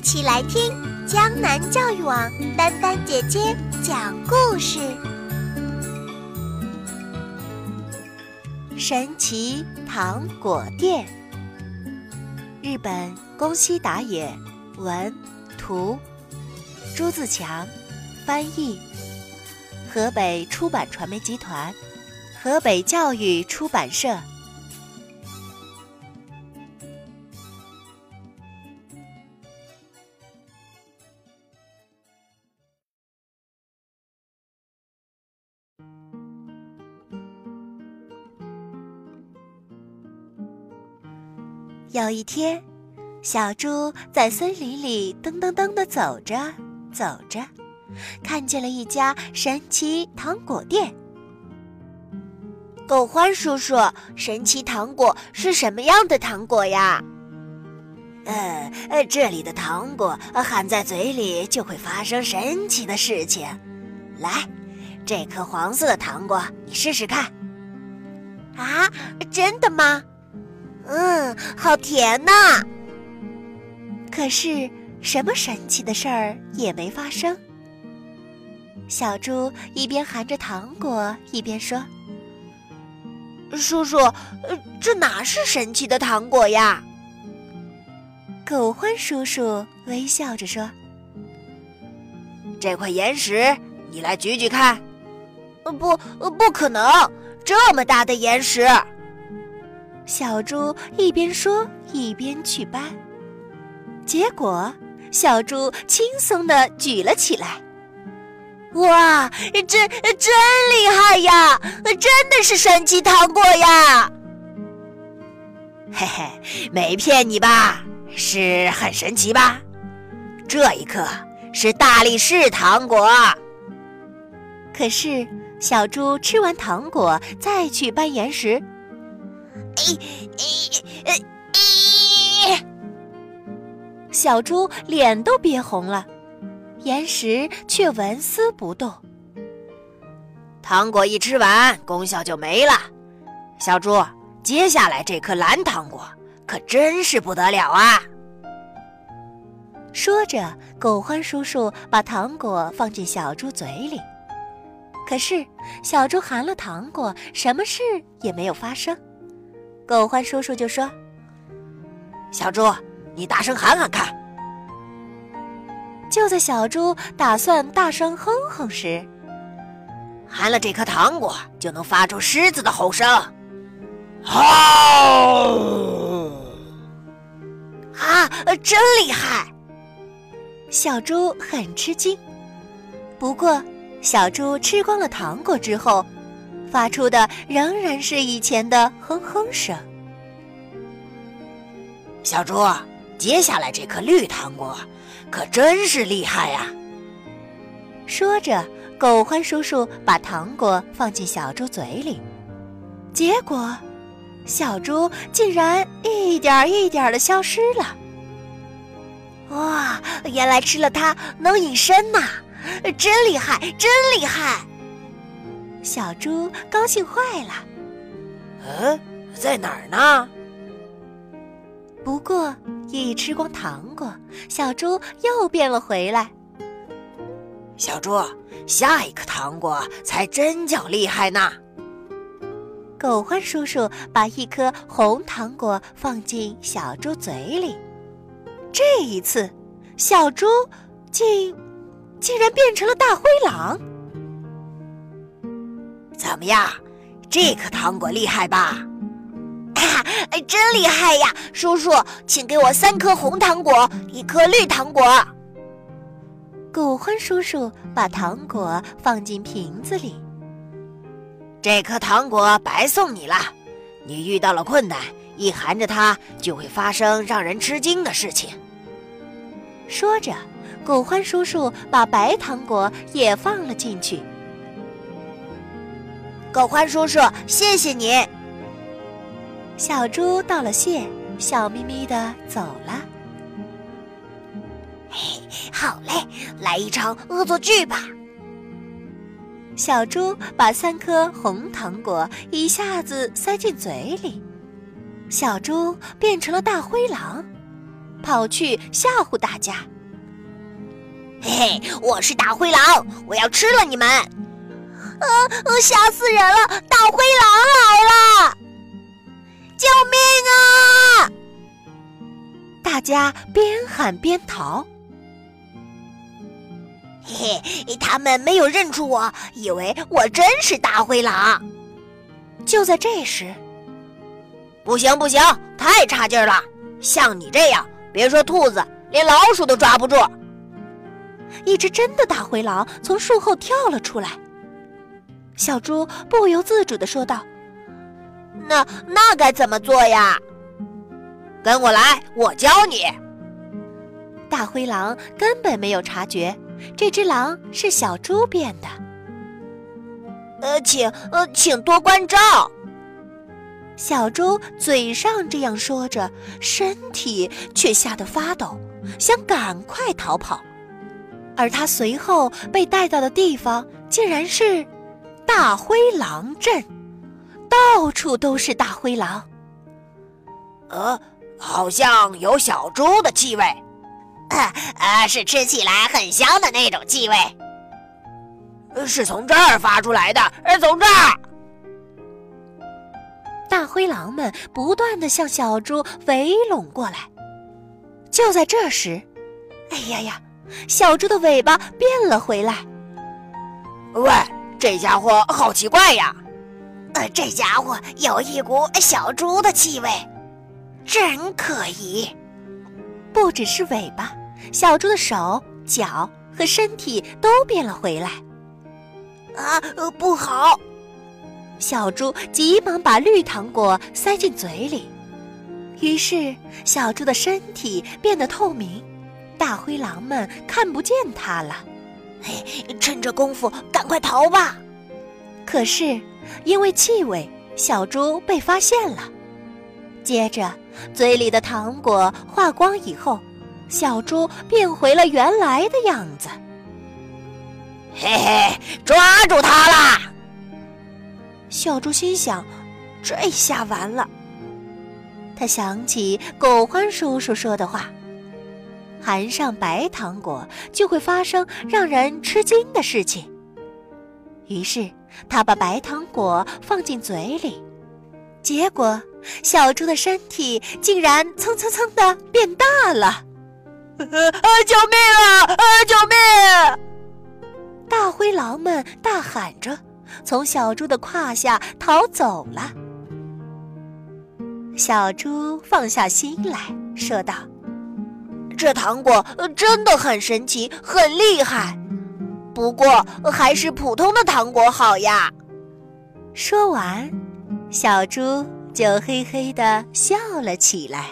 一起来听江南教育网丹丹姐姐讲故事。神奇糖果店，日本宫西达也文图，朱自强翻译，河北出版传媒集团，河北教育出版社。有一天，小猪在森林里噔噔噔的走着走着，看见了一家神奇糖果店。狗欢叔叔，神奇糖果是什么样的糖果呀？呃呃，这里的糖果含在嘴里就会发生神奇的事情。来，这颗黄色的糖果，你试试看。啊，真的吗？嗯，好甜呐！可是什么神奇的事儿也没发生。小猪一边含着糖果，一边说：“叔叔，呃这哪是神奇的糖果呀？”狗獾叔叔微笑着说：“这块岩石，你来举举看。”“不，不可能，这么大的岩石。”小猪一边说一边去搬，结果小猪轻松的举了起来。哇，真真厉害呀！真的是神奇糖果呀！嘿嘿，没骗你吧？是很神奇吧？这一颗是大力士糖果。可是小猪吃完糖果再去搬岩石。咦咦咦咦！小猪脸都憋红了，岩石却纹丝不动。糖果一吃完，功效就没了。小猪，接下来这颗蓝糖果可真是不得了啊！说着，狗欢叔叔把糖果放进小猪嘴里，可是小猪含了糖果，什么事也没有发生。狗欢叔叔就说：“小猪，你大声喊喊看。”就在小猪打算大声哼哼时，含了这颗糖果就能发出狮子的吼声。好！啊，真厉害！小猪很吃惊。不过，小猪吃光了糖果之后。发出的仍然是以前的哼哼声。小猪，接下来这颗绿糖果可真是厉害呀！说着，狗欢叔叔把糖果放进小猪嘴里，结果，小猪竟然一点一点的消失了。哇，原来吃了它能隐身呐！真厉害，真厉害！小猪高兴坏了。嗯，在哪儿呢？不过一吃光糖果，小猪又变了回来。小猪，下一颗糖果才真叫厉害呢。狗獾叔叔把一颗红糖果放进小猪嘴里，这一次，小猪竟竟然变成了大灰狼。怎么样，这颗糖果厉害吧？真厉害呀！叔叔，请给我三颗红糖果，一颗绿糖果。狗欢叔叔把糖果放进瓶子里。这颗糖果白送你了。你遇到了困难，一含着它，就会发生让人吃惊的事情。说着，狗欢叔叔把白糖果也放了进去。狗欢叔叔，谢谢你。小猪道了谢，笑眯眯的走了。嘿，好嘞，来一场恶作剧吧。小猪把三颗红糖果一下子塞进嘴里，小猪变成了大灰狼。跑去吓唬大家。嘿嘿，我是大灰狼，我要吃了你们！啊，吓死人了！大灰狼来了！救命啊！大家边喊边逃。嘿嘿，他们没有认出我，以为我真是大灰狼。就在这时，不行不行，太差劲了！像你这样，别说兔子，连老鼠都抓不住。一只真的大灰狼从树后跳了出来。小猪不由自主地说道：“那那该怎么做呀？跟我来，我教你。”大灰狼根本没有察觉，这只狼是小猪变的。呃，请呃，请多关照。小猪嘴上这样说着，身体却吓得发抖，想赶快逃跑。而他随后被带到的地方，竟然是大灰狼镇，到处都是大灰狼。呃，好像有小猪的气味，呃，是吃起来很香的那种气味。是从这儿发出来的，从这儿。大灰狼们不断的向小猪围拢过来。就在这时，哎呀呀！小猪的尾巴变了回来。喂，这家伙好奇怪呀！呃，这家伙有一股小猪的气味，真可疑。不只是尾巴，小猪的手、脚和身体都变了回来。啊，不好！小猪急忙把绿糖果塞进嘴里，于是小猪的身体变得透明。大灰狼们看不见它了，嘿，趁着功夫赶快逃吧！可是因为气味，小猪被发现了。接着，嘴里的糖果化光以后，小猪变回了原来的样子。嘿嘿，抓住它啦！小猪心想：这下完了。他想起狗獾叔叔说的话。含上白糖果，就会发生让人吃惊的事情。于是他把白糖果放进嘴里，结果小猪的身体竟然蹭蹭蹭的变大了！啊！救命啊！啊！救命！大灰狼们大喊着，从小猪的胯下逃走了。小猪放下心来说道。这糖果真的很神奇，很厉害。不过还是普通的糖果好呀。说完，小猪就嘿嘿的笑了起来。